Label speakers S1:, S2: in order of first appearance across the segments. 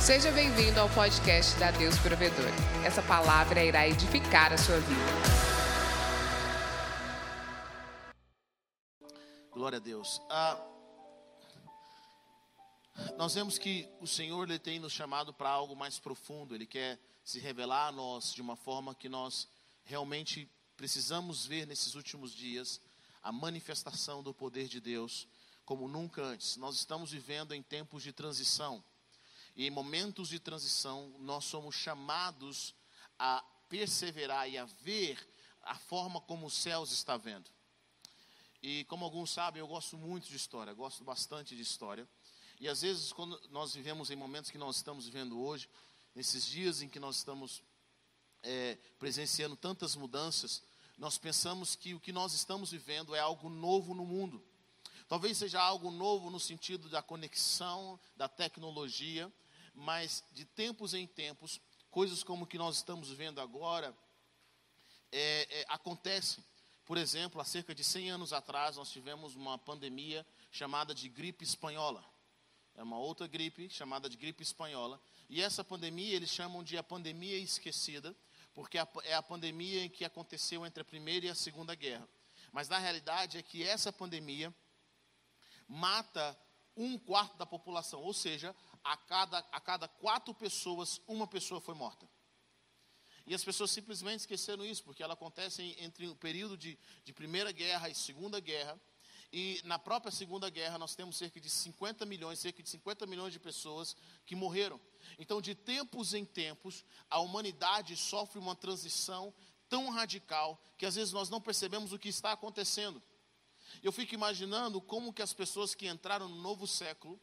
S1: Seja bem-vindo ao podcast da Deus Provedor. Essa palavra irá edificar a sua vida.
S2: Glória a Deus. Ah, nós vemos que o Senhor ele tem nos chamado para algo mais profundo. Ele quer se revelar a nós de uma forma que nós realmente precisamos ver nesses últimos dias a manifestação do poder de Deus como nunca antes. Nós estamos vivendo em tempos de transição. E em momentos de transição, nós somos chamados a perseverar e a ver a forma como os céus está vendo. E como alguns sabem, eu gosto muito de história, gosto bastante de história. E às vezes, quando nós vivemos em momentos que nós estamos vivendo hoje, nesses dias em que nós estamos é, presenciando tantas mudanças, nós pensamos que o que nós estamos vivendo é algo novo no mundo. Talvez seja algo novo no sentido da conexão, da tecnologia, mas de tempos em tempos, coisas como que nós estamos vendo agora é, é, acontecem. Por exemplo, há cerca de 100 anos atrás, nós tivemos uma pandemia chamada de gripe espanhola. É uma outra gripe chamada de gripe espanhola. E essa pandemia eles chamam de a pandemia esquecida, porque é a pandemia em que aconteceu entre a Primeira e a Segunda Guerra. Mas na realidade é que essa pandemia mata um quarto da população, ou seja, a cada, a cada quatro pessoas, uma pessoa foi morta. E as pessoas simplesmente esqueceram isso, porque ela acontece entre o período de, de Primeira Guerra e Segunda Guerra. E na própria Segunda Guerra nós temos cerca de 50 milhões, cerca de 50 milhões de pessoas que morreram. Então, de tempos em tempos, a humanidade sofre uma transição tão radical que às vezes nós não percebemos o que está acontecendo. Eu fico imaginando como que as pessoas que entraram no novo século,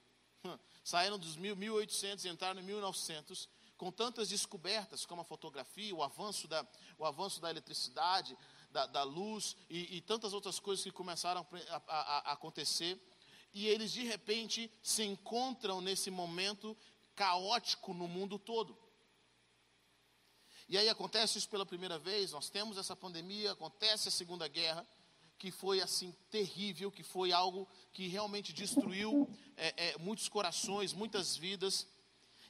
S2: saíram dos 1800 e entraram em 1900, com tantas descobertas como a fotografia, o avanço da, o avanço da eletricidade, da, da luz e, e, tantas outras coisas que começaram a, a, a acontecer. E eles de repente se encontram nesse momento caótico no mundo todo. E aí acontece isso pela primeira vez, nós temos essa pandemia, acontece a Segunda Guerra, que foi assim terrível, que foi algo que realmente destruiu é, é, muitos corações, muitas vidas.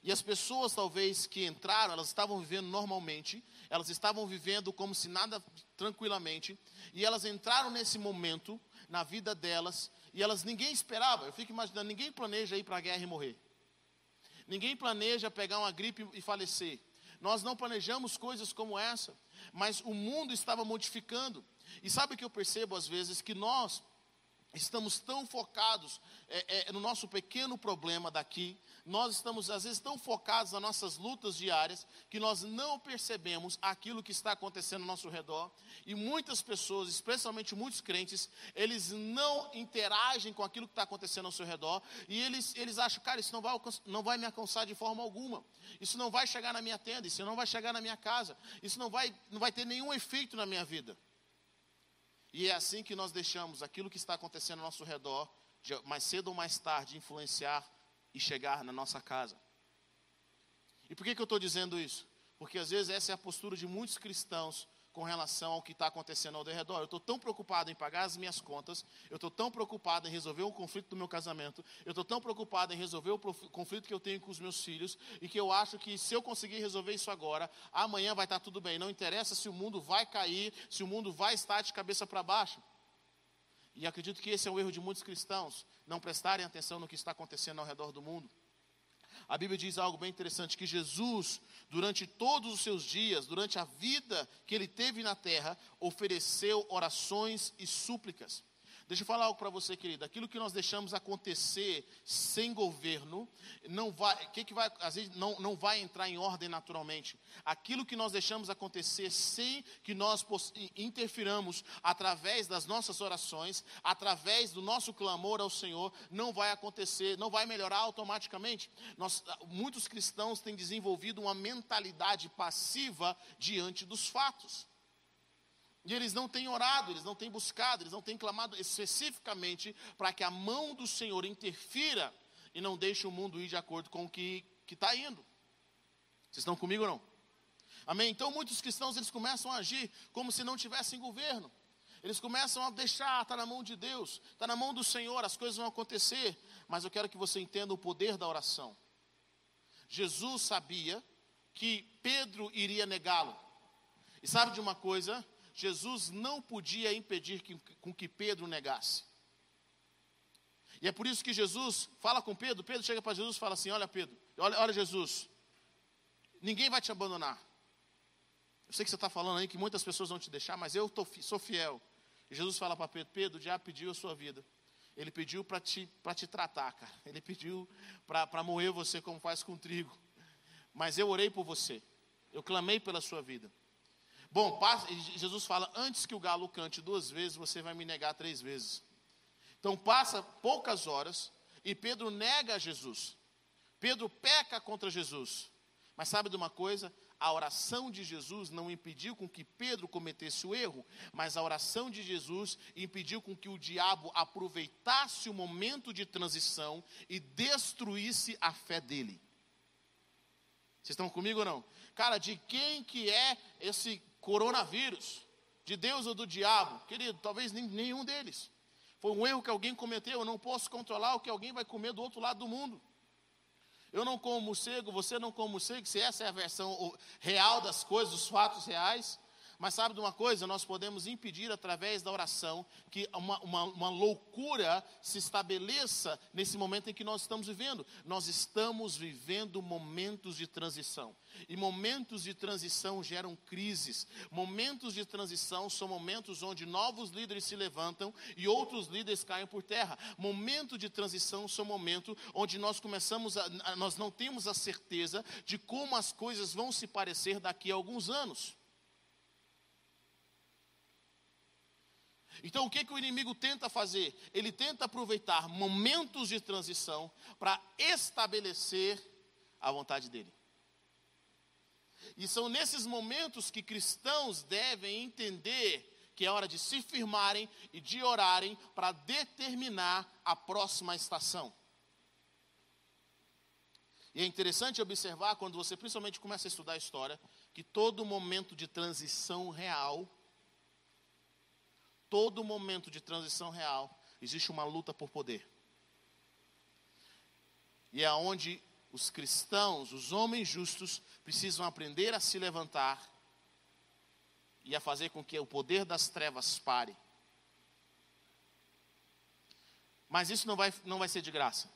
S2: E as pessoas talvez que entraram, elas estavam vivendo normalmente, elas estavam vivendo como se nada tranquilamente, e elas entraram nesse momento na vida delas, e elas ninguém esperava. Eu fico imaginando, ninguém planeja ir para a guerra e morrer. Ninguém planeja pegar uma gripe e falecer. Nós não planejamos coisas como essa, mas o mundo estava modificando. E sabe o que eu percebo às vezes? Que nós estamos tão focados é, é, no nosso pequeno problema daqui, nós estamos às vezes tão focados nas nossas lutas diárias que nós não percebemos aquilo que está acontecendo ao nosso redor. E muitas pessoas, especialmente muitos crentes, eles não interagem com aquilo que está acontecendo ao seu redor e eles, eles acham, cara, isso não vai, não vai me alcançar de forma alguma, isso não vai chegar na minha tenda, isso não vai chegar na minha casa, isso não vai, não vai ter nenhum efeito na minha vida. E é assim que nós deixamos aquilo que está acontecendo ao nosso redor, mais cedo ou mais tarde, influenciar e chegar na nossa casa. E por que, que eu estou dizendo isso? Porque às vezes essa é a postura de muitos cristãos com relação ao que está acontecendo ao redor. Eu estou tão preocupado em pagar as minhas contas, eu estou tão preocupado em resolver o conflito do meu casamento, eu estou tão preocupado em resolver o conflito que eu tenho com os meus filhos, e que eu acho que se eu conseguir resolver isso agora, amanhã vai estar tudo bem. Não interessa se o mundo vai cair, se o mundo vai estar de cabeça para baixo. E acredito que esse é o erro de muitos cristãos, não prestarem atenção no que está acontecendo ao redor do mundo. A Bíblia diz algo bem interessante: que Jesus, durante todos os seus dias, durante a vida que ele teve na terra, ofereceu orações e súplicas. Deixa eu falar algo para você, querido. Aquilo que nós deixamos acontecer sem governo, não vai, que que vai, às vezes não, não vai entrar em ordem naturalmente. Aquilo que nós deixamos acontecer sem que nós interfiramos através das nossas orações, através do nosso clamor ao Senhor, não vai acontecer, não vai melhorar automaticamente. Nós, muitos cristãos têm desenvolvido uma mentalidade passiva diante dos fatos. E eles não têm orado, eles não têm buscado, eles não têm clamado especificamente para que a mão do Senhor interfira e não deixe o mundo ir de acordo com o que está indo. Vocês estão comigo ou não? Amém? Então muitos cristãos eles começam a agir como se não tivessem governo. Eles começam a deixar, está na mão de Deus, está na mão do Senhor, as coisas vão acontecer. Mas eu quero que você entenda o poder da oração. Jesus sabia que Pedro iria negá-lo. E sabe de uma coisa? Jesus não podia impedir que, com que Pedro negasse. E é por isso que Jesus fala com Pedro, Pedro chega para Jesus e fala assim: Olha, Pedro, olha, olha Jesus, ninguém vai te abandonar. Eu sei que você está falando aí que muitas pessoas vão te deixar, mas eu tô, sou fiel. E Jesus fala para Pedro: Pedro, já pediu a sua vida. Ele pediu para te, te tratar, cara. Ele pediu para moer você como faz com trigo. Mas eu orei por você. Eu clamei pela sua vida. Bom, Jesus fala: antes que o galo cante duas vezes, você vai me negar três vezes. Então passa poucas horas e Pedro nega Jesus. Pedro peca contra Jesus. Mas sabe de uma coisa? A oração de Jesus não impediu com que Pedro cometesse o erro, mas a oração de Jesus impediu com que o diabo aproveitasse o momento de transição e destruísse a fé dele. Vocês estão comigo ou não? Cara, de quem que é esse coronavírus? De Deus ou do diabo? Querido, talvez nenhum deles. Foi um erro que alguém cometeu, eu não posso controlar o que alguém vai comer do outro lado do mundo. Eu não como morcego, você não come morcego, se essa é a versão real das coisas, dos fatos reais. Mas sabe de uma coisa? Nós podemos impedir através da oração que uma, uma, uma, loucura se estabeleça nesse momento em que nós estamos vivendo. Nós estamos vivendo momentos de transição. E momentos de transição geram crises. Momentos de transição são momentos onde novos líderes se levantam e outros líderes caem por terra. Momento de transição são momentos onde nós começamos a, nós não temos a certeza de como as coisas vão se parecer daqui a alguns anos. Então, o que, que o inimigo tenta fazer? Ele tenta aproveitar momentos de transição para estabelecer a vontade dele. E são nesses momentos que cristãos devem entender que é hora de se firmarem e de orarem para determinar a próxima estação. E é interessante observar, quando você principalmente começa a estudar a história, que todo momento de transição real todo momento de transição real, existe uma luta por poder. E é onde os cristãos, os homens justos, precisam aprender a se levantar e a fazer com que o poder das trevas pare. Mas isso não vai, não vai ser de graça.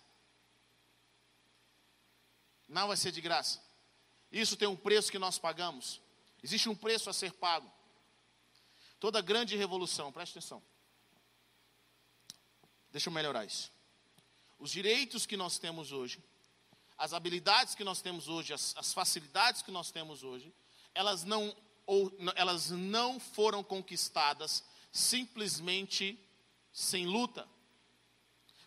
S2: Não vai ser de graça. Isso tem um preço que nós pagamos. Existe um preço a ser pago. Toda grande revolução, preste atenção. Deixa eu melhorar isso. Os direitos que nós temos hoje, as habilidades que nós temos hoje, as, as facilidades que nós temos hoje, elas não, ou, elas não foram conquistadas simplesmente sem luta.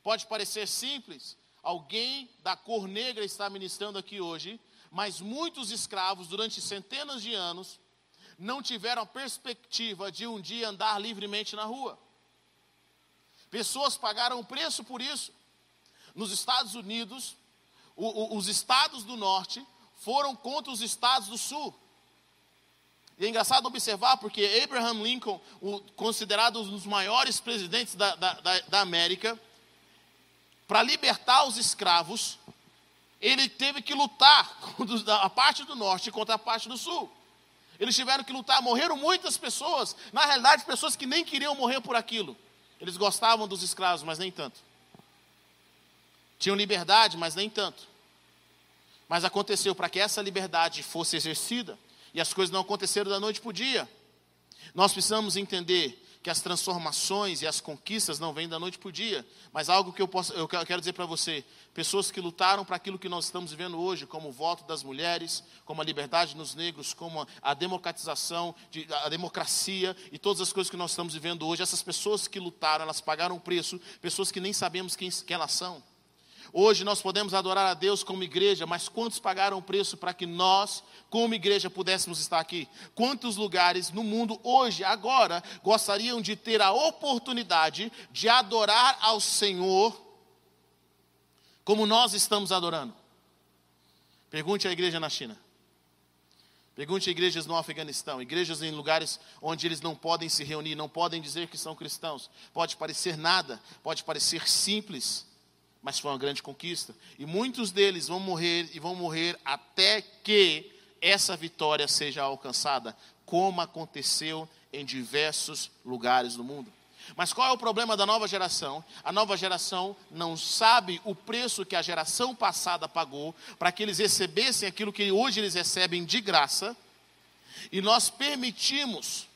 S2: Pode parecer simples, alguém da cor negra está ministrando aqui hoje, mas muitos escravos, durante centenas de anos, não tiveram a perspectiva de um dia andar livremente na rua. Pessoas pagaram o preço por isso. Nos Estados Unidos, o, o, os estados do norte foram contra os estados do sul. E é engraçado observar, porque Abraham Lincoln, o, considerado um dos maiores presidentes da, da, da, América, para libertar os escravos, ele teve que lutar a parte do norte contra a parte do sul. Eles tiveram que lutar, morreram muitas pessoas. Na realidade, pessoas que nem queriam morrer por aquilo. Eles gostavam dos escravos, mas nem tanto. Tinham liberdade, mas nem tanto. Mas aconteceu para que essa liberdade fosse exercida, e as coisas não aconteceram da noite para o dia. Nós precisamos entender que as transformações e as conquistas não vêm da noite para o dia, mas algo que eu, posso, eu quero dizer para você: pessoas que lutaram para aquilo que nós estamos vivendo hoje, como o voto das mulheres, como a liberdade nos negros, como a democratização, a democracia e todas as coisas que nós estamos vivendo hoje, essas pessoas que lutaram, elas pagaram um preço, pessoas que nem sabemos quem, quem elas são. Hoje nós podemos adorar a Deus como igreja, mas quantos pagaram o preço para que nós, como igreja, pudéssemos estar aqui? Quantos lugares no mundo hoje, agora, gostariam de ter a oportunidade de adorar ao Senhor como nós estamos adorando? Pergunte à igreja na China. Pergunte a igrejas no Afeganistão, igrejas em lugares onde eles não podem se reunir, não podem dizer que são cristãos. Pode parecer nada, pode parecer simples mas foi uma grande conquista. E muitos deles vão morrer e vão morrer até que essa vitória seja alcançada, como aconteceu em diversos lugares do mundo. Mas qual é o problema da nova geração? A nova geração não sabe o preço que a geração passada pagou para que eles recebessem aquilo que hoje eles recebem de graça, e nós permitimos,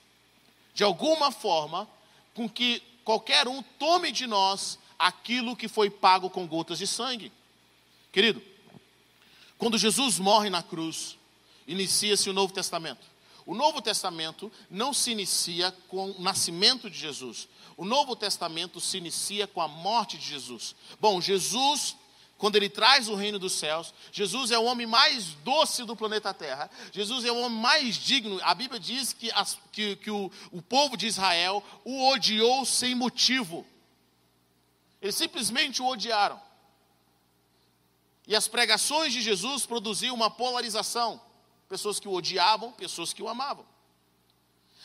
S2: de alguma forma, com que qualquer um tome de nós aquilo que foi pago com gotas de sangue. Querido, quando Jesus morre na cruz, inicia-se o Novo Testamento. O Novo Testamento não se inicia com o nascimento de Jesus. O Novo Testamento se inicia com a morte de Jesus. Bom, Jesus, quando ele traz o reino dos céus, Jesus é o homem mais doce do planeta Terra. Jesus é o homem mais digno. A Bíblia diz que, as, que, que o, o povo de Israel o odiou sem motivo. Eles simplesmente o odiaram. E as pregações de Jesus produziam uma polarização: pessoas que o odiavam, pessoas que o amavam.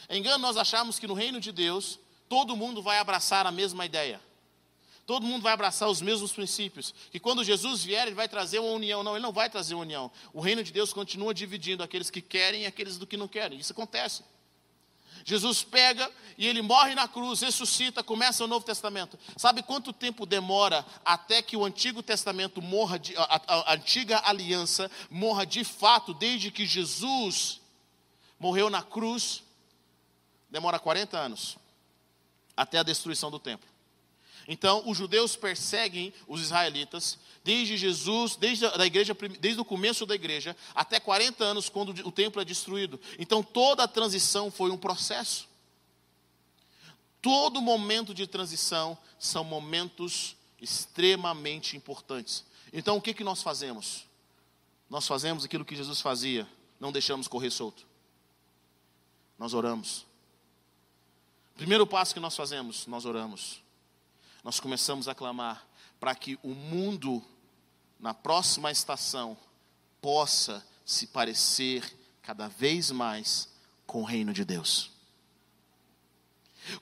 S2: É engano nós achamos que no reino de Deus todo mundo vai abraçar a mesma ideia. Todo mundo vai abraçar os mesmos princípios. Que quando Jesus vier, ele vai trazer uma união. Não, ele não vai trazer uma união. O reino de Deus continua dividindo aqueles que querem e aqueles do que não querem. Isso acontece. Jesus pega e ele morre na cruz, ressuscita, começa o Novo Testamento. Sabe quanto tempo demora até que o Antigo Testamento morra, de, a, a, a antiga aliança morra de fato, desde que Jesus morreu na cruz? Demora 40 anos até a destruição do templo. Então, os judeus perseguem os israelitas desde Jesus, desde a igreja, desde o começo da igreja, até 40 anos, quando o templo é destruído. Então, toda a transição foi um processo. Todo momento de transição são momentos extremamente importantes. Então, o que, que nós fazemos? Nós fazemos aquilo que Jesus fazia, não deixamos correr solto. Nós oramos. Primeiro passo que nós fazemos, nós oramos nós começamos a clamar para que o mundo, na próxima estação, possa se parecer cada vez mais com o reino de Deus.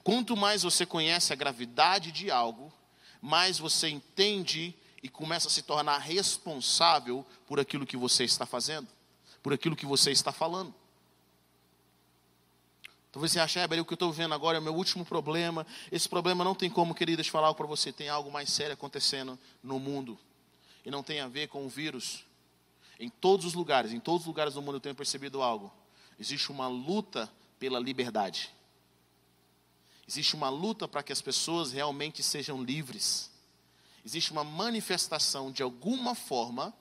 S2: Quanto mais você conhece a gravidade de algo, mais você entende e começa a se tornar responsável por aquilo que você está fazendo, por aquilo que você está falando. Talvez você ache, é, o que eu estou vendo agora é o meu último problema. Esse problema não tem como, queridas, falar para você. Tem algo mais sério acontecendo no mundo. E não tem a ver com o vírus. Em todos os lugares, em todos os lugares do mundo eu tenho percebido algo. Existe uma luta pela liberdade. Existe uma luta para que as pessoas realmente sejam livres. Existe uma manifestação de alguma forma,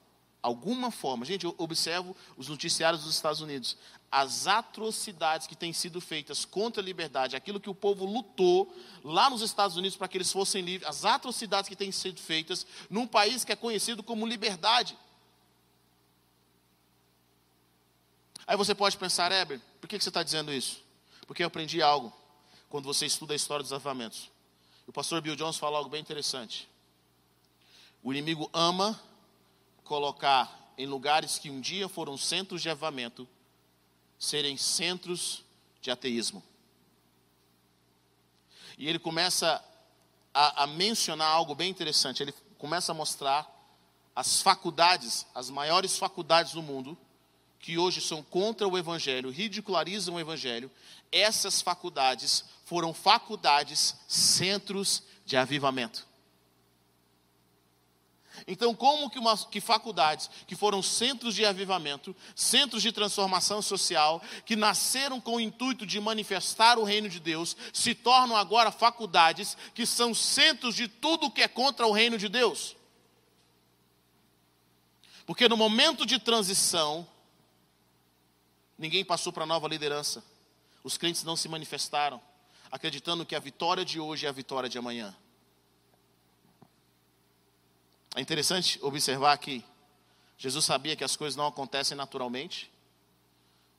S2: alguma forma. Gente, eu observo os noticiários dos Estados Unidos as atrocidades que têm sido feitas contra a liberdade, aquilo que o povo lutou lá nos Estados Unidos para que eles fossem livres, as atrocidades que têm sido feitas num país que é conhecido como liberdade. Aí você pode pensar, Heber, por que você está dizendo isso? Porque eu aprendi algo quando você estuda a história dos avamentos. O pastor Bill Jones fala algo bem interessante. O inimigo ama colocar em lugares que um dia foram centros de avamento serem centros de ateísmo. E ele começa a, a, mencionar algo bem interessante. Ele começa a mostrar as faculdades, as maiores faculdades do mundo, que hoje são contra o Evangelho, ridicularizam o Evangelho. Essas faculdades foram faculdades, centros de avivamento. Então, como que, uma, que faculdades que foram centros de avivamento, centros de transformação social, que nasceram com o intuito de manifestar o reino de Deus, se tornam agora faculdades que são centros de tudo que é contra o reino de Deus? Porque no momento de transição, ninguém passou para a nova liderança. Os crentes não se manifestaram, acreditando que a vitória de hoje é a vitória de amanhã. É interessante observar que Jesus sabia que as coisas não acontecem naturalmente,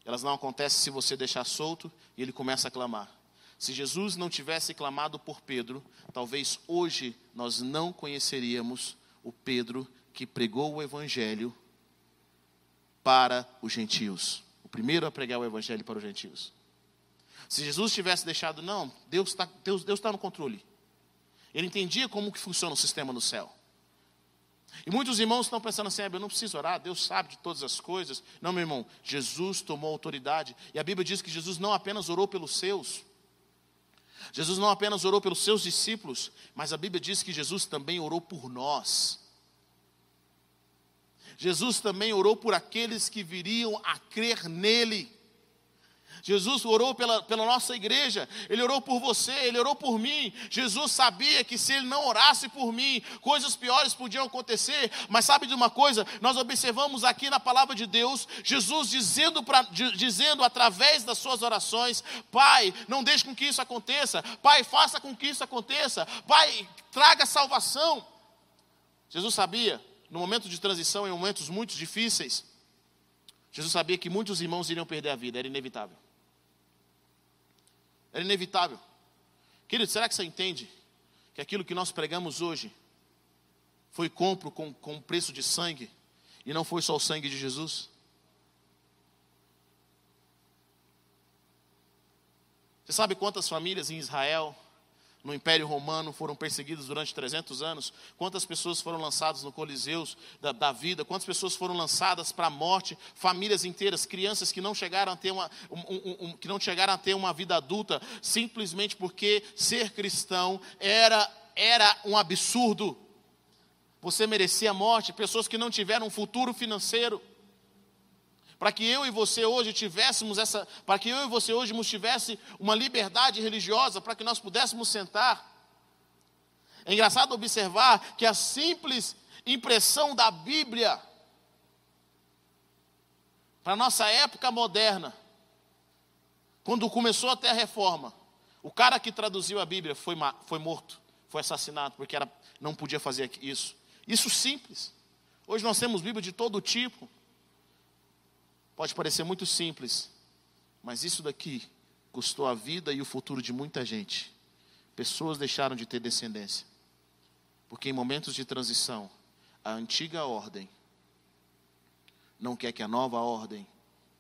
S2: elas não acontecem se você deixar solto, e ele começa a clamar. Se Jesus não tivesse clamado por Pedro, talvez hoje nós não conheceríamos o Pedro que pregou o Evangelho para os gentios. O primeiro a pregar o Evangelho para os gentios. Se Jesus tivesse deixado, não, Deus está Deus, Deus tá no controle. Ele entendia como que funciona o sistema no céu. E muitos irmãos estão pensando assim: ah, eu não preciso orar, Deus sabe de todas as coisas. Não, meu irmão, Jesus tomou autoridade. E a Bíblia diz que Jesus não apenas orou pelos seus, Jesus não apenas orou pelos seus discípulos, mas a Bíblia diz que Jesus também orou por nós. Jesus também orou por aqueles que viriam a crer nele. Jesus orou pela, pela nossa igreja, Ele orou por você, Ele orou por mim. Jesus sabia que se Ele não orasse por mim, coisas piores podiam acontecer. Mas sabe de uma coisa? Nós observamos aqui na palavra de Deus, Jesus dizendo, pra, dizendo através das suas orações: Pai, não deixe com que isso aconteça. Pai, faça com que isso aconteça. Pai, traga salvação. Jesus sabia, no momento de transição, em momentos muito difíceis, Jesus sabia que muitos irmãos iriam perder a vida, era inevitável. Era inevitável. Querido, será que você entende que aquilo que nós pregamos hoje foi compro com, com preço de sangue e não foi só o sangue de Jesus? Você sabe quantas famílias em Israel no Império Romano foram perseguidos durante 300 anos? Quantas pessoas foram lançadas no Coliseus da, da vida? Quantas pessoas foram lançadas para a morte? Famílias inteiras, crianças que não chegaram a ter uma, um, um, um, que não chegaram a ter uma vida adulta, simplesmente porque ser cristão era, era um absurdo. Você merecia morte, pessoas que não tiveram um futuro financeiro para que eu e você hoje tivéssemos essa, para que eu e você hoje tivesse uma liberdade religiosa, para que nós pudéssemos sentar. É engraçado observar que a simples impressão da Bíblia para a nossa época moderna, quando começou até a reforma, o cara que traduziu a Bíblia foi, foi morto, foi assassinado, porque era, não podia fazer isso. Isso simples. Hoje nós temos Bíblia de todo tipo. Pode parecer muito simples, mas isso daqui custou a vida e o futuro de muita gente. Pessoas deixaram de ter descendência. Porque em momentos de transição, a antiga ordem não quer que a nova ordem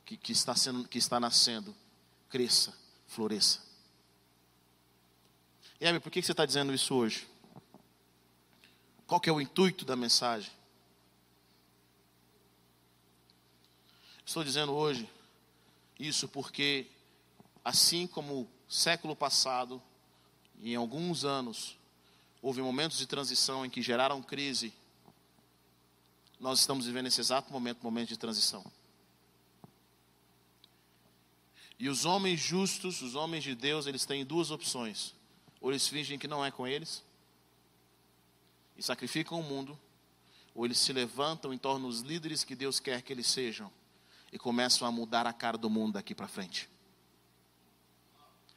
S2: que, que, está, sendo, que está nascendo cresça, floresça. E por que você está dizendo isso hoje? Qual que é o intuito da mensagem? Estou dizendo hoje isso porque, assim como século passado, em alguns anos, houve momentos de transição em que geraram crise, nós estamos vivendo esse exato momento, momento de transição. E os homens justos, os homens de Deus, eles têm duas opções. Ou eles fingem que não é com eles, e sacrificam o mundo, ou eles se levantam em torno dos líderes que Deus quer que eles sejam e começam a mudar a cara do mundo daqui para frente.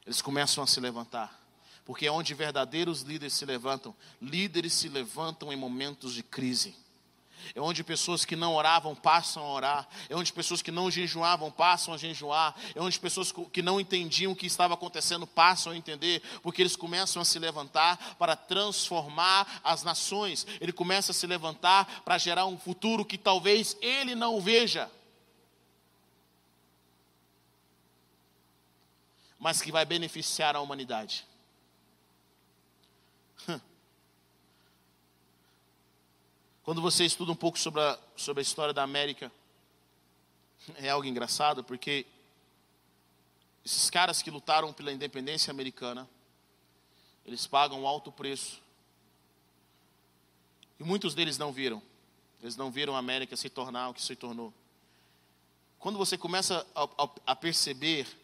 S2: Eles começam a se levantar. Porque é onde verdadeiros líderes se levantam. Líderes se levantam em momentos de crise. É onde pessoas que não oravam passam a orar. É onde pessoas que não jejuavam passam a jejuar. É onde pessoas que não entendiam o que estava acontecendo passam a entender. Porque eles começam a se levantar para transformar as nações. Ele começa a se levantar para gerar um futuro que talvez ele não veja. Mas que vai beneficiar a humanidade. Quando você estuda um pouco sobre a, sobre a história da América, é algo engraçado, porque esses caras que lutaram pela independência americana, eles pagam um alto preço. E muitos deles não viram. Eles não viram a América se tornar o que se tornou. Quando você começa a, a, a perceber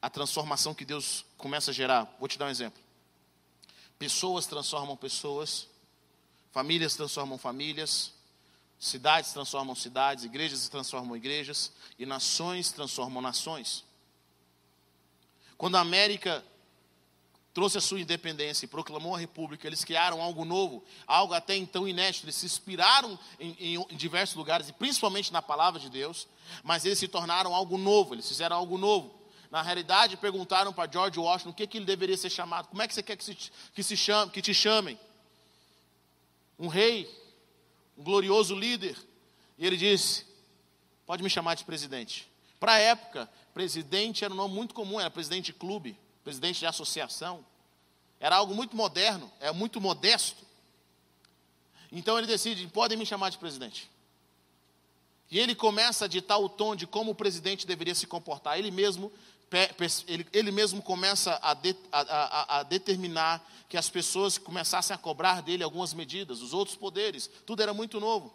S2: a transformação que Deus começa a gerar. Vou te dar um exemplo. Pessoas transformam pessoas, famílias transformam famílias, cidades transformam cidades, igrejas transformam igrejas e nações transformam nações. Quando a América trouxe a sua independência e proclamou a república, eles criaram algo novo, algo até então inédito. Eles se inspiraram em, em, em, diversos lugares, e principalmente na palavra de Deus, mas eles se tornaram algo novo, eles fizeram algo novo. Na realidade, perguntaram para George Washington o que, que ele deveria ser chamado. Como é que você quer que, se, que, se chame, que te chamem? Um rei, um glorioso líder. E ele disse: Pode me chamar de presidente. Para a época, presidente era um nome muito comum, era presidente de clube, presidente de associação. Era algo muito moderno, é muito modesto. Então ele decide: podem me chamar de presidente. E ele começa a ditar o tom de como o presidente deveria se comportar. Ele mesmo, ele, ele mesmo começa a, de, a, a, a determinar que as pessoas começassem a cobrar dele algumas medidas, os outros poderes. Tudo era muito novo.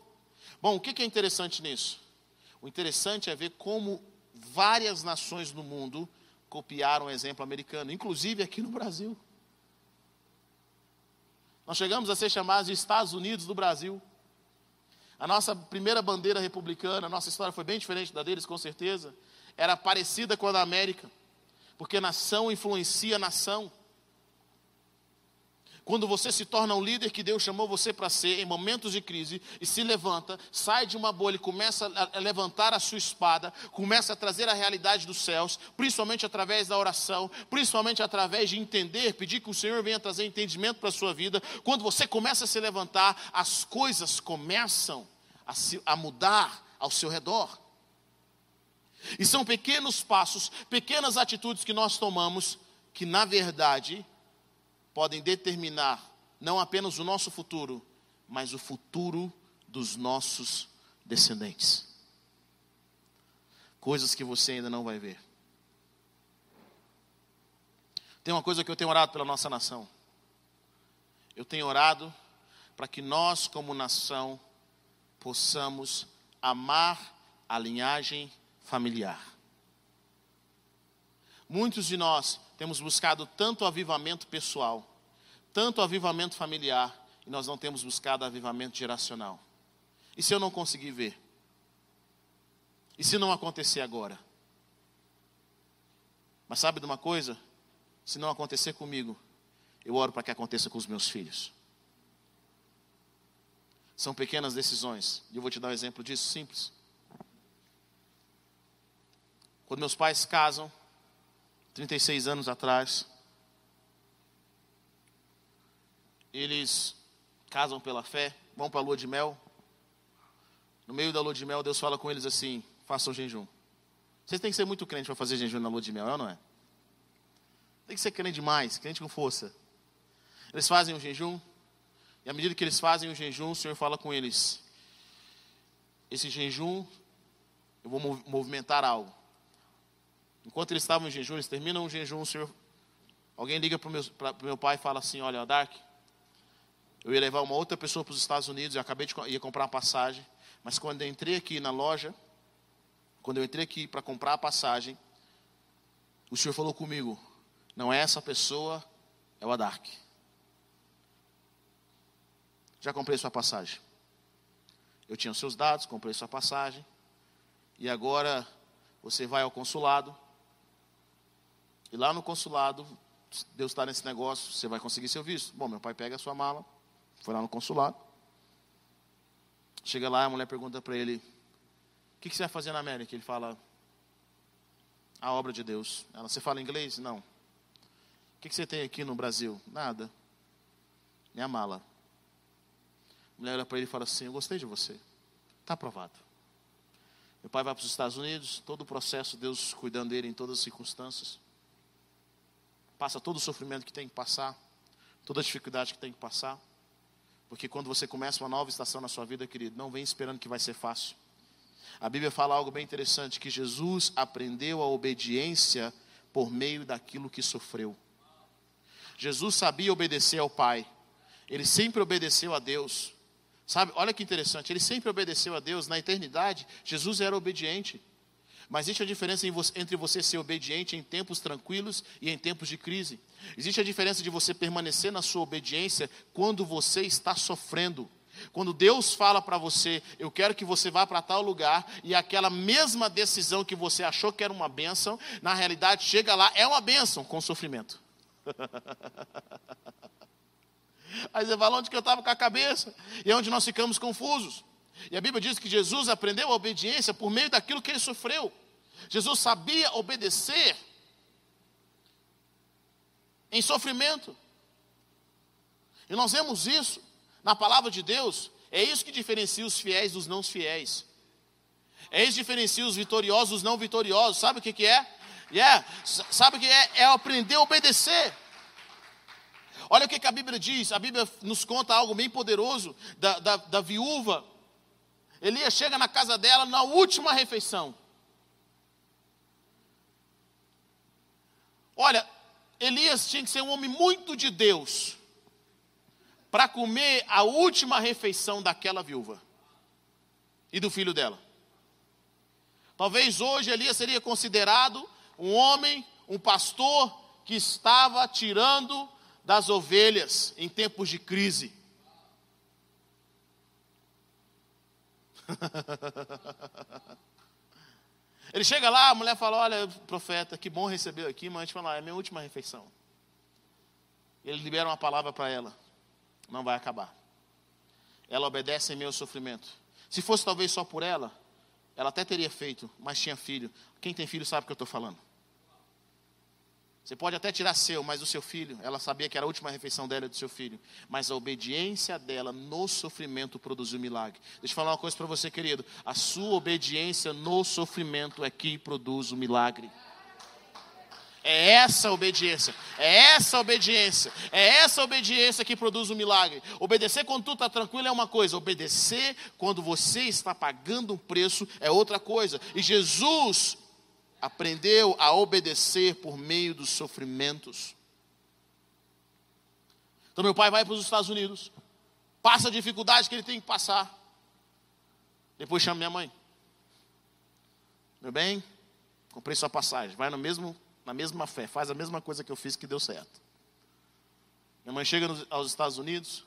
S2: Bom, o que é interessante nisso? O interessante é ver como várias nações no mundo copiaram o exemplo americano, inclusive aqui no Brasil. Nós chegamos a ser chamados de Estados Unidos do Brasil. A nossa primeira bandeira republicana, a nossa história foi bem diferente da deles, com certeza. Era parecida com a da América, porque nação influencia nação. Quando você se torna um líder que Deus chamou você para ser em momentos de crise e se levanta, sai de uma bolha e começa a levantar a sua espada, começa a trazer a realidade dos céus, principalmente através da oração, principalmente através de entender, pedir que o Senhor venha trazer entendimento para a sua vida. Quando você começa a se levantar, as coisas começam a, se, a mudar ao seu redor. E são pequenos passos, pequenas atitudes que nós tomamos que, na verdade, podem determinar não apenas o nosso futuro, mas o futuro dos nossos descendentes. Coisas que você ainda não vai ver. Tem uma coisa que eu tenho orado pela nossa nação. Eu tenho orado para que nós, como nação, possamos amar a linhagem familiar. Muitos de nós temos buscado tanto avivamento pessoal, tanto avivamento familiar, e nós não temos buscado avivamento geracional. E se eu não conseguir ver? E se não acontecer agora? Mas sabe de uma coisa? Se não acontecer comigo, eu oro para que aconteça com os meus filhos. São pequenas decisões, e eu vou te dar um exemplo disso simples. Quando meus pais casam, 36 anos atrás. Eles casam pela fé, vão para a lua de mel. No meio da lua de mel, Deus fala com eles assim: façam jejum. Vocês têm que ser muito crente para fazer jejum na lua de mel, é ou não é? Tem que ser crente demais, crente com força. Eles fazem o jejum, e à medida que eles fazem o jejum, o Senhor fala com eles: esse jejum, eu vou movimentar algo. Enquanto eles estavam em jejum, eles terminam o jejum, o senhor, alguém liga para o meu, meu, pai e fala assim, olha, Dark, eu ia levar uma outra pessoa para os Estados Unidos, eu acabei de ia comprar uma passagem, mas quando eu entrei aqui na loja, quando eu entrei aqui para comprar a passagem, o senhor falou comigo, não é essa pessoa, é o Adark. Já comprei sua passagem. Eu tinha os seus dados, comprei sua passagem. E agora você vai ao consulado, e lá no consulado, Deus está nesse negócio, você vai conseguir seu visto. Bom, meu pai pega a sua mala, foi lá no consulado. Chega lá, a mulher pergunta para ele: O que, que, você vai fazer na América? Ele fala: A obra de Deus. Ela: Você fala inglês? Não. O que, que você tem aqui no Brasil? Nada. Minha mala. A mulher olha para ele e fala assim: Eu gostei de você. Está aprovado. Meu pai vai para os Estados Unidos, todo o processo, Deus cuidando dele em todas as circunstâncias passa todo o sofrimento que tem que passar, toda a dificuldade que tem que passar. Porque quando você começa uma nova estação na sua vida, querido, não vem esperando que vai ser fácil. A Bíblia fala algo bem interessante: que Jesus aprendeu a obediência por meio daquilo que sofreu. Jesus sabia obedecer ao Pai, ele sempre obedeceu a Deus. Sabe, olha que interessante, ele sempre obedeceu a Deus na eternidade. Jesus era obediente. Mas existe a diferença entre você ser obediente em tempos tranquilos e em tempos de crise. Existe a diferença de você permanecer na sua obediência quando você está sofrendo. Quando Deus fala para você, eu quero que você vá para tal lugar, e aquela mesma decisão que você achou que era uma bênção, na realidade chega lá, é uma bênção com sofrimento. Aí você fala onde que eu estava com a cabeça, e é onde nós ficamos confusos. E a Bíblia diz que Jesus aprendeu a obediência por meio daquilo que ele sofreu. Jesus sabia obedecer em sofrimento. E nós vemos isso na palavra de Deus. É isso que diferencia os fiéis dos não fiéis. É isso que diferencia os vitoriosos dos não vitoriosos. Sabe o que, que é? Yeah. Sabe o que é? É aprender a obedecer. Olha o que, que a Bíblia diz. A Bíblia nos conta algo bem poderoso da, da, da viúva. Elias chega na casa dela na última refeição. Olha, Elias tinha que ser um homem muito de Deus para comer a última refeição daquela viúva e do filho dela. Talvez hoje Elias seria considerado um homem, um pastor que estava tirando das ovelhas em tempos de crise. Ele chega lá, a mulher fala: Olha, profeta, que bom receber aqui, mas a gente fala: É minha última refeição. Ele libera uma palavra para ela: Não vai acabar. Ela obedece em meu sofrimento. Se fosse talvez só por ela, ela até teria feito, mas tinha filho. Quem tem filho sabe o que eu estou falando. Você pode até tirar seu, mas o seu filho, ela sabia que era a última refeição dela e do seu filho. Mas a obediência dela no sofrimento produziu milagre. Deixa eu falar uma coisa para você, querido. A sua obediência no sofrimento é que produz o milagre. É essa obediência, é essa obediência, é essa obediência que produz o milagre. Obedecer quando tudo está tranquilo é uma coisa, obedecer quando você está pagando um preço é outra coisa. E Jesus aprendeu a obedecer por meio dos sofrimentos. Então, meu pai vai para os Estados Unidos, passa a dificuldade que ele tem que passar. Depois chama minha mãe. Meu bem, comprei sua passagem, vai no mesmo, na mesma fé, faz a mesma coisa que eu fiz que deu certo. Minha mãe chega nos, aos Estados Unidos,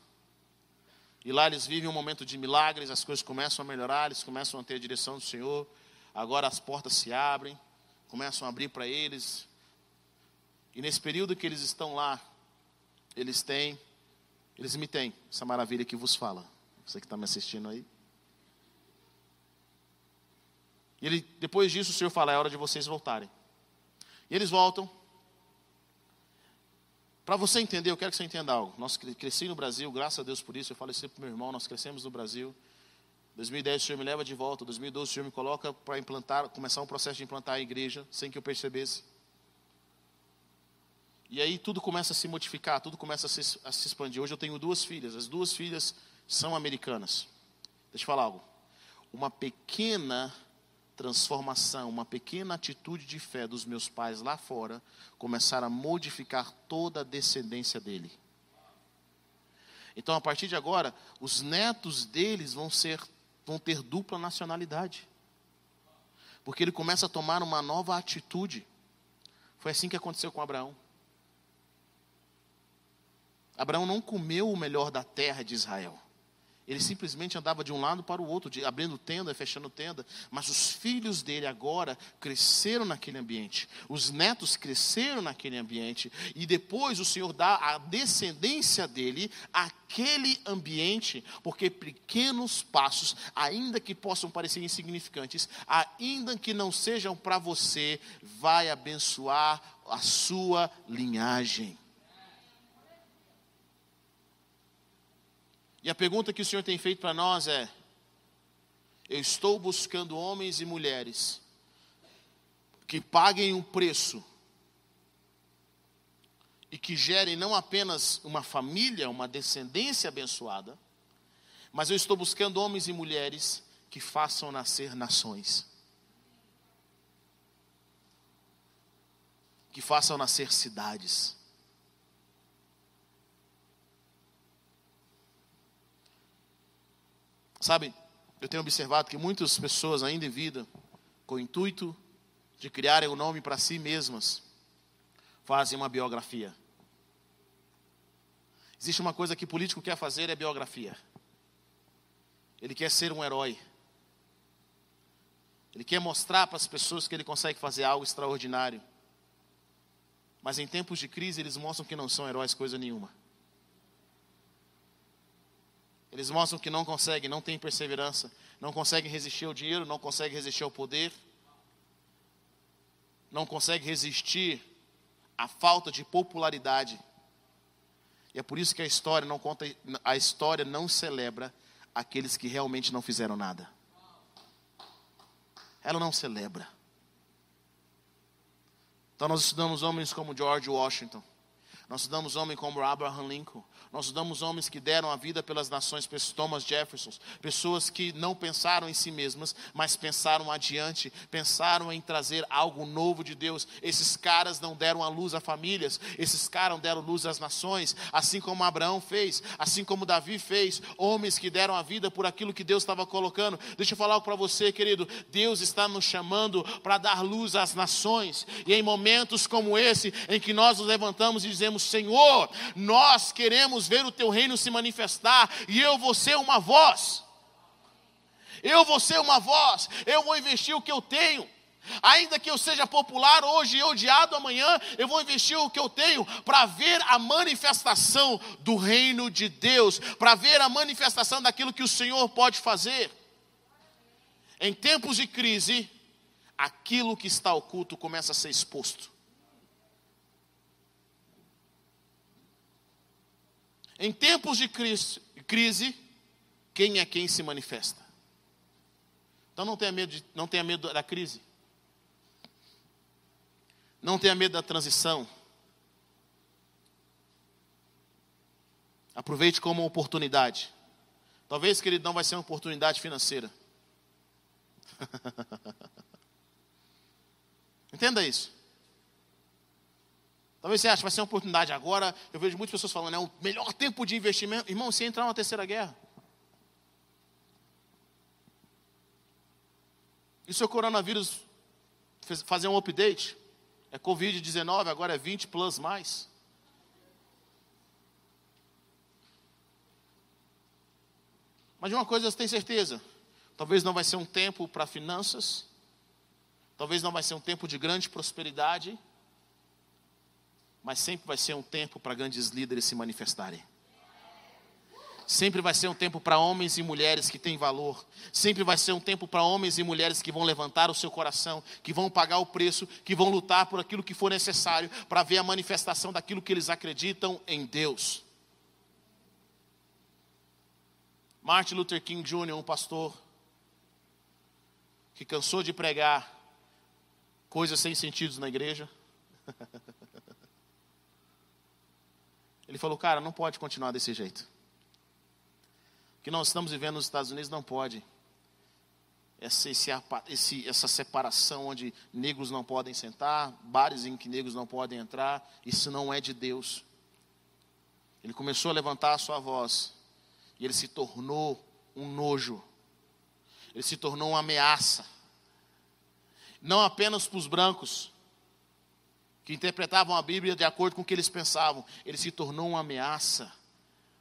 S2: e lá eles vivem um momento de milagres, as coisas começam a melhorar, eles começam a ter a direção do Senhor, agora as portas se abrem começam a abrir para eles. E nesse período que eles estão lá, eles têm, eles me têm, essa maravilha que vos fala. Você que está me assistindo aí. E ele, depois disso, o Senhor fala: é hora de vocês voltarem. E eles voltam. Para você entender, eu quero que você entenda algo. Nós cresci no Brasil, graças a Deus por isso. Eu falei sempre para meu irmão: nós crescemos no Brasil. 2010 o Senhor me leva de volta, 2012 o Senhor me coloca para implantar, começar um processo de implantar a igreja, sem que eu percebesse. E aí tudo começa a se modificar, tudo começa a se, a se expandir. Hoje eu tenho duas filhas, as duas filhas são americanas. Deixa eu falar algo. Uma pequena transformação, uma pequena atitude de fé dos meus pais lá fora, começaram a modificar toda a descendência dele. Então, a partir de agora, os netos deles vão ser vão ter dupla nacionalidade. Porque ele começa a tomar uma nova atitude. Foi assim que aconteceu com Abraão. Abraão não comeu o melhor da terra de Israel. Ele simplesmente andava de um lado para o outro, de, abrindo tenda, fechando tenda. Mas os filhos dele agora cresceram naquele ambiente. Os netos cresceram naquele ambiente. E depois o Senhor dá a descendência dele àquele ambiente. Porque pequenos passos, ainda que possam parecer insignificantes, ainda que não sejam para você, vai abençoar a sua linhagem. E a pergunta que o Senhor tem feito para nós é: eu estou buscando homens e mulheres que paguem um preço e que gerem não apenas uma família, uma descendência abençoada, mas eu estou buscando homens e mulheres que façam nascer nações. Que façam nascer cidades. Sabe, eu tenho observado que muitas pessoas ainda em vida, com o intuito de criarem um nome para si mesmas, fazem uma biografia. Existe uma coisa que o político quer fazer, é biografia. Ele quer ser um herói. Ele quer mostrar para as pessoas que ele consegue fazer algo extraordinário. Mas em tempos de crise, eles mostram que não são heróis coisa nenhuma. Eles mostram que não conseguem, não têm perseverança, não conseguem resistir ao dinheiro, não conseguem resistir ao poder, não conseguem resistir à falta de popularidade. E é por isso que a história não conta, a história não celebra aqueles que realmente não fizeram nada. Ela não celebra. Então nós estudamos homens como George Washington. Nós estudamos homens como Abraham Lincoln. Nós estudamos homens que deram a vida pelas nações, Thomas Jefferson, pessoas que não pensaram em si mesmas, mas pensaram adiante, pensaram em trazer algo novo de Deus. Esses caras não deram a luz a famílias, esses caras deram luz às nações, assim como Abraão fez, assim como Davi fez, homens que deram a vida por aquilo que Deus estava colocando. Deixa eu falar algo para você, querido. Deus está nos chamando para dar luz às nações, e em momentos como esse, em que nós nos levantamos e dizemos: Senhor, nós queremos ver o teu reino se manifestar, e eu vou ser uma voz. Eu vou ser uma voz, eu vou investir o que eu tenho. Ainda que eu seja popular hoje e odiado amanhã, eu vou investir o que eu tenho para ver a manifestação do reino de Deus, para ver a manifestação daquilo que o Senhor pode fazer. Em tempos de crise, aquilo que está oculto começa a ser exposto. Em tempos de crise, quem é quem se manifesta? Então não tenha medo, de, não tenha medo da crise. Não tenha medo da transição. Aproveite como uma oportunidade. Talvez, querido, não vai ser uma oportunidade financeira. Entenda isso. Talvez você ache que vai ser uma oportunidade agora. Eu vejo muitas pessoas falando, é o melhor tempo de investimento. Irmão, se entrar numa terceira guerra. E se o coronavírus fazer um update? É Covid-19, agora é 20 plus mais. Mas de uma coisa você tem certeza: talvez não vai ser um tempo para finanças, talvez não vai ser um tempo de grande prosperidade, mas sempre vai ser um tempo para grandes líderes se manifestarem. Sempre vai ser um tempo para homens e mulheres que têm valor. Sempre vai ser um tempo para homens e mulheres que vão levantar o seu coração, que vão pagar o preço, que vão lutar por aquilo que for necessário para ver a manifestação daquilo que eles acreditam em Deus. Martin Luther King Jr., um pastor que cansou de pregar coisas sem sentido na igreja. Ele falou, cara, não pode continuar desse jeito. O que nós estamos vivendo nos Estados Unidos não pode. Essa, esse, essa separação onde negros não podem sentar, bares em que negros não podem entrar, isso não é de Deus. Ele começou a levantar a sua voz, e ele se tornou um nojo, ele se tornou uma ameaça, não apenas para os brancos, que interpretavam a Bíblia de acordo com o que eles pensavam, ele se tornou uma ameaça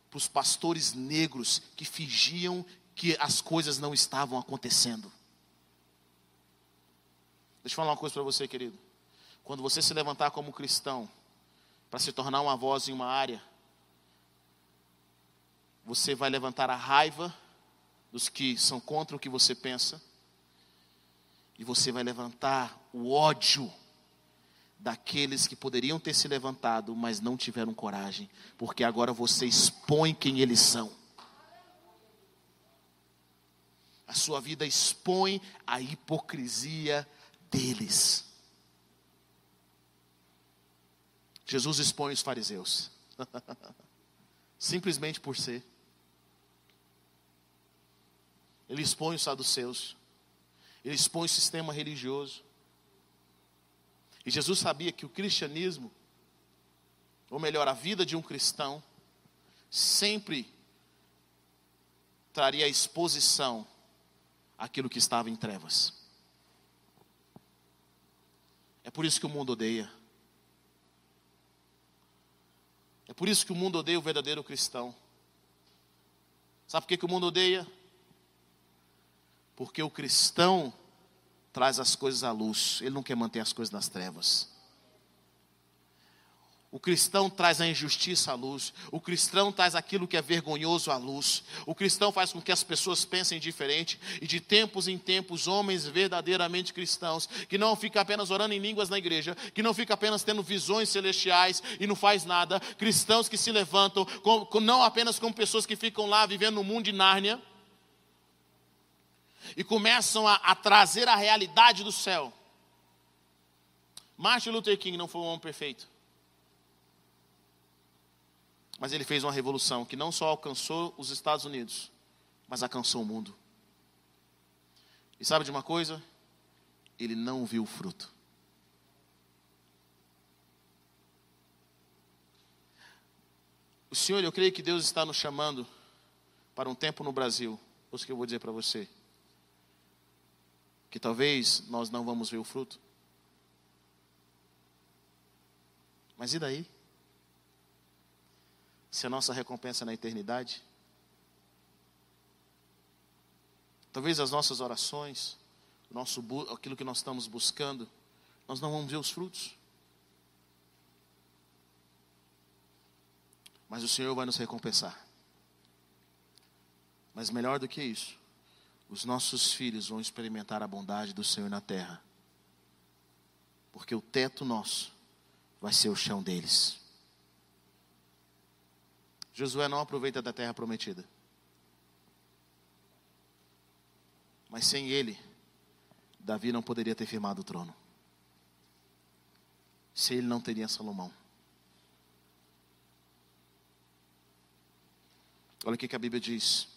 S2: para os pastores negros que fingiam que as coisas não estavam acontecendo. Deixa eu falar uma coisa para você, querido. Quando você se levantar como cristão, para se tornar uma voz em uma área, você vai levantar a raiva dos que são contra o que você pensa, e você vai levantar o ódio daqueles que poderiam ter se levantado, mas não tiveram coragem, porque agora você expõe quem eles são. A sua vida expõe a hipocrisia deles. Jesus expõe os fariseus, simplesmente por ser. Ele expõe os saduceus, ele expõe o sistema religioso. E Jesus sabia que o cristianismo, ou melhor, a vida de um cristão, sempre traria exposição àquilo que estava em trevas. É por isso que o mundo odeia. É por isso que o mundo odeia o verdadeiro cristão. Sabe por que, que o mundo odeia? Porque o cristão traz as coisas à luz, ele não quer manter as coisas nas trevas. O cristão traz a injustiça à luz, o cristão traz aquilo que é vergonhoso à luz, o cristão faz com que as pessoas pensem diferente, e de tempos em tempos, homens verdadeiramente cristãos, que não ficam apenas orando em línguas na igreja, que não ficam apenas tendo visões celestiais e não faz nada, cristãos que se levantam, com, com, não apenas como pessoas que ficam lá vivendo no mundo de Nárnia, e começam a, a trazer a realidade do céu. Martin Luther King não foi um homem perfeito. Mas ele fez uma revolução que não só alcançou os Estados Unidos, mas alcançou o mundo. E sabe de uma coisa? Ele não viu o fruto. O Senhor, eu creio que Deus está nos chamando para um tempo no Brasil. Isso que eu vou dizer para você. Que talvez nós não vamos ver o fruto. Mas e daí? Se a nossa recompensa é na eternidade? Talvez as nossas orações, nosso, aquilo que nós estamos buscando, nós não vamos ver os frutos. Mas o Senhor vai nos recompensar. Mas melhor do que isso, os nossos filhos vão experimentar a bondade do Senhor na terra. Porque o teto nosso vai ser o chão deles. Josué não aproveita da terra prometida. Mas sem ele, Davi não poderia ter firmado o trono. Sem ele não teria Salomão. Olha o que a Bíblia diz.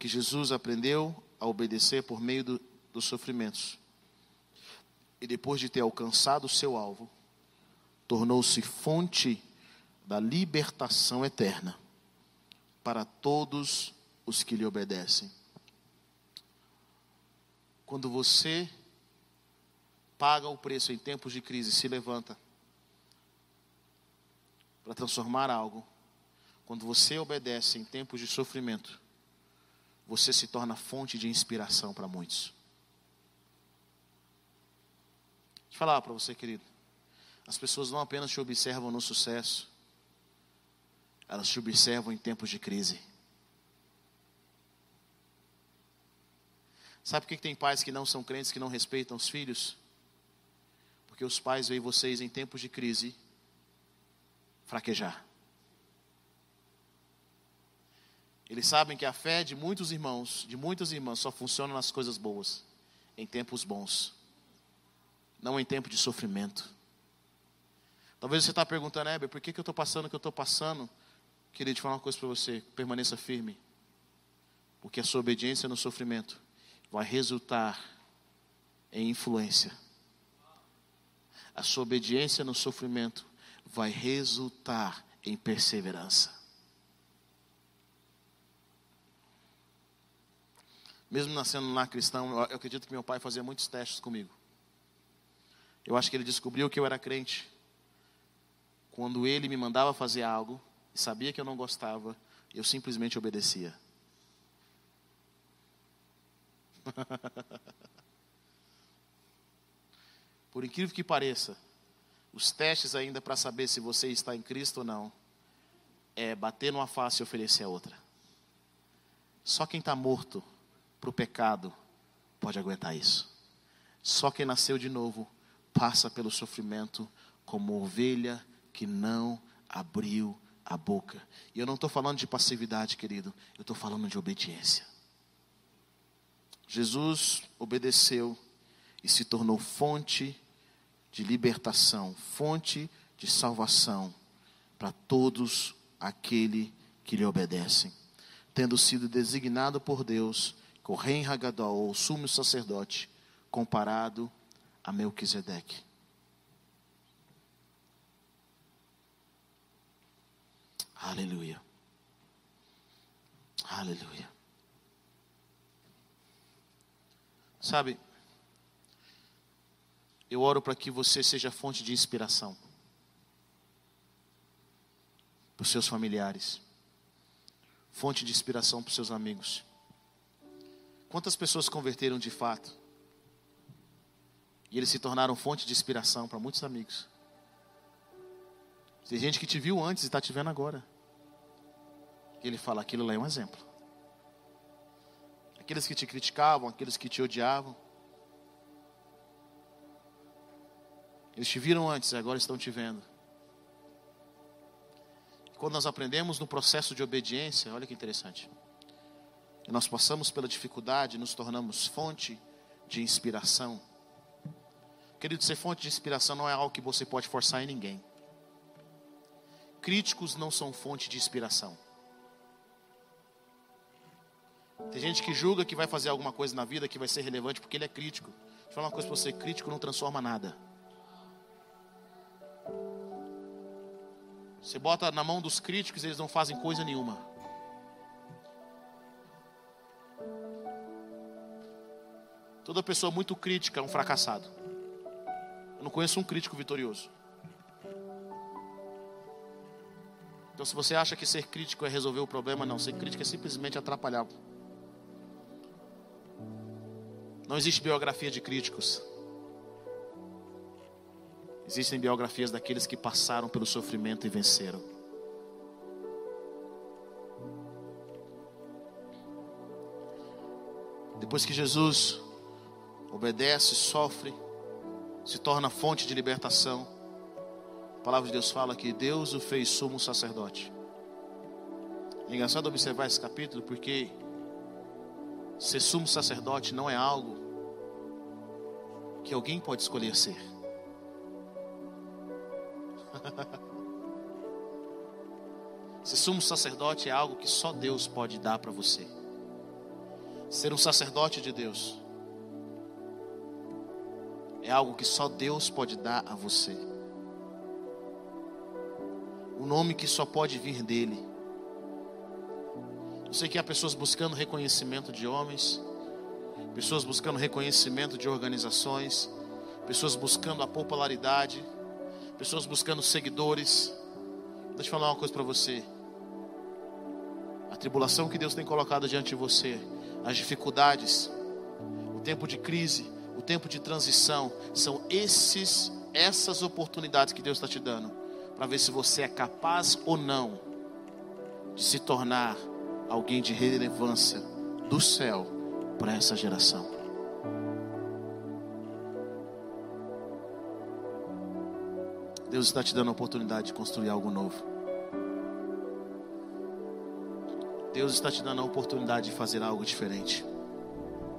S2: Que Jesus aprendeu a obedecer por meio do, dos sofrimentos. E depois de ter alcançado o seu alvo, tornou-se fonte da libertação eterna para todos os que lhe obedecem. Quando você paga o preço em tempos de crise, se levanta para transformar algo, quando você obedece em tempos de sofrimento, você se torna fonte de inspiração para muitos. Deixa eu falar para você, querido. As pessoas não apenas te observam no sucesso, elas te observam em tempos de crise. Sabe por que tem pais que não são crentes, que não respeitam os filhos? Porque os pais veem vocês em tempos de crise fraquejar. Eles sabem que a fé de muitos irmãos, de muitas irmãs, só funciona nas coisas boas, em tempos bons, não em tempo de sofrimento. Talvez você está perguntando, Heber, por que, que eu estou passando o que eu estou passando? Queria te falar uma coisa para você: permaneça firme, porque a sua obediência no sofrimento vai resultar em influência. A sua obediência no sofrimento vai resultar em perseverança. Mesmo nascendo lá cristão, eu acredito que meu pai fazia muitos testes comigo. Eu acho que ele descobriu que eu era crente quando ele me mandava fazer algo e sabia que eu não gostava, eu simplesmente obedecia. Por incrível que pareça, os testes ainda para saber se você está em Cristo ou não, é bater numa face e oferecer a outra. Só quem está morto para o pecado pode aguentar isso. Só quem nasceu de novo passa pelo sofrimento como ovelha que não abriu a boca. E eu não estou falando de passividade, querido, eu estou falando de obediência. Jesus obedeceu e se tornou fonte de libertação, fonte de salvação para todos aquele que lhe obedecem, tendo sido designado por Deus o rei Hagadol, ou sumo sacerdote, comparado a Melquisedeque. Aleluia. Aleluia. Sabe, eu oro para que você seja fonte de inspiração para os seus familiares, fonte de inspiração para os seus amigos. Quantas pessoas se converteram de fato? E eles se tornaram fonte de inspiração para muitos amigos. Tem gente que te viu antes e está te vendo agora. E ele fala: aquilo lá é um exemplo. Aqueles que te criticavam, aqueles que te odiavam. Eles te viram antes e agora estão te vendo. Quando nós aprendemos no processo de obediência, olha que interessante e nós passamos pela dificuldade, nos tornamos fonte de inspiração. Querido, ser fonte de inspiração não é algo que você pode forçar em ninguém. críticos não são fonte de inspiração. Tem gente que julga que vai fazer alguma coisa na vida que vai ser relevante porque ele é crítico. Deixa eu falar uma coisa para você: crítico não transforma nada. Você bota na mão dos críticos, eles não fazem coisa nenhuma. Toda pessoa muito crítica é um fracassado. Eu não conheço um crítico vitorioso. Então, se você acha que ser crítico é resolver o problema, não. Ser crítico é simplesmente atrapalhar. Não existe biografia de críticos. Existem biografias daqueles que passaram pelo sofrimento e venceram. Depois que Jesus obedece, sofre, se torna fonte de libertação, a palavra de Deus fala que Deus o fez sumo sacerdote. É engraçado observar esse capítulo porque ser sumo sacerdote não é algo que alguém pode escolher ser. ser sumo sacerdote é algo que só Deus pode dar para você. Ser um sacerdote de Deus é algo que só Deus pode dar a você. O nome que só pode vir dele. Eu sei que há pessoas buscando reconhecimento de homens, pessoas buscando reconhecimento de organizações, pessoas buscando a popularidade, pessoas buscando seguidores. Deixa eu falar uma coisa para você. A tribulação que Deus tem colocado diante de você, as dificuldades, o tempo de crise, o tempo de transição, são esses essas oportunidades que Deus está te dando para ver se você é capaz ou não de se tornar alguém de relevância do céu para essa geração. Deus está te dando a oportunidade de construir algo novo. Deus está te dando a oportunidade de fazer algo diferente.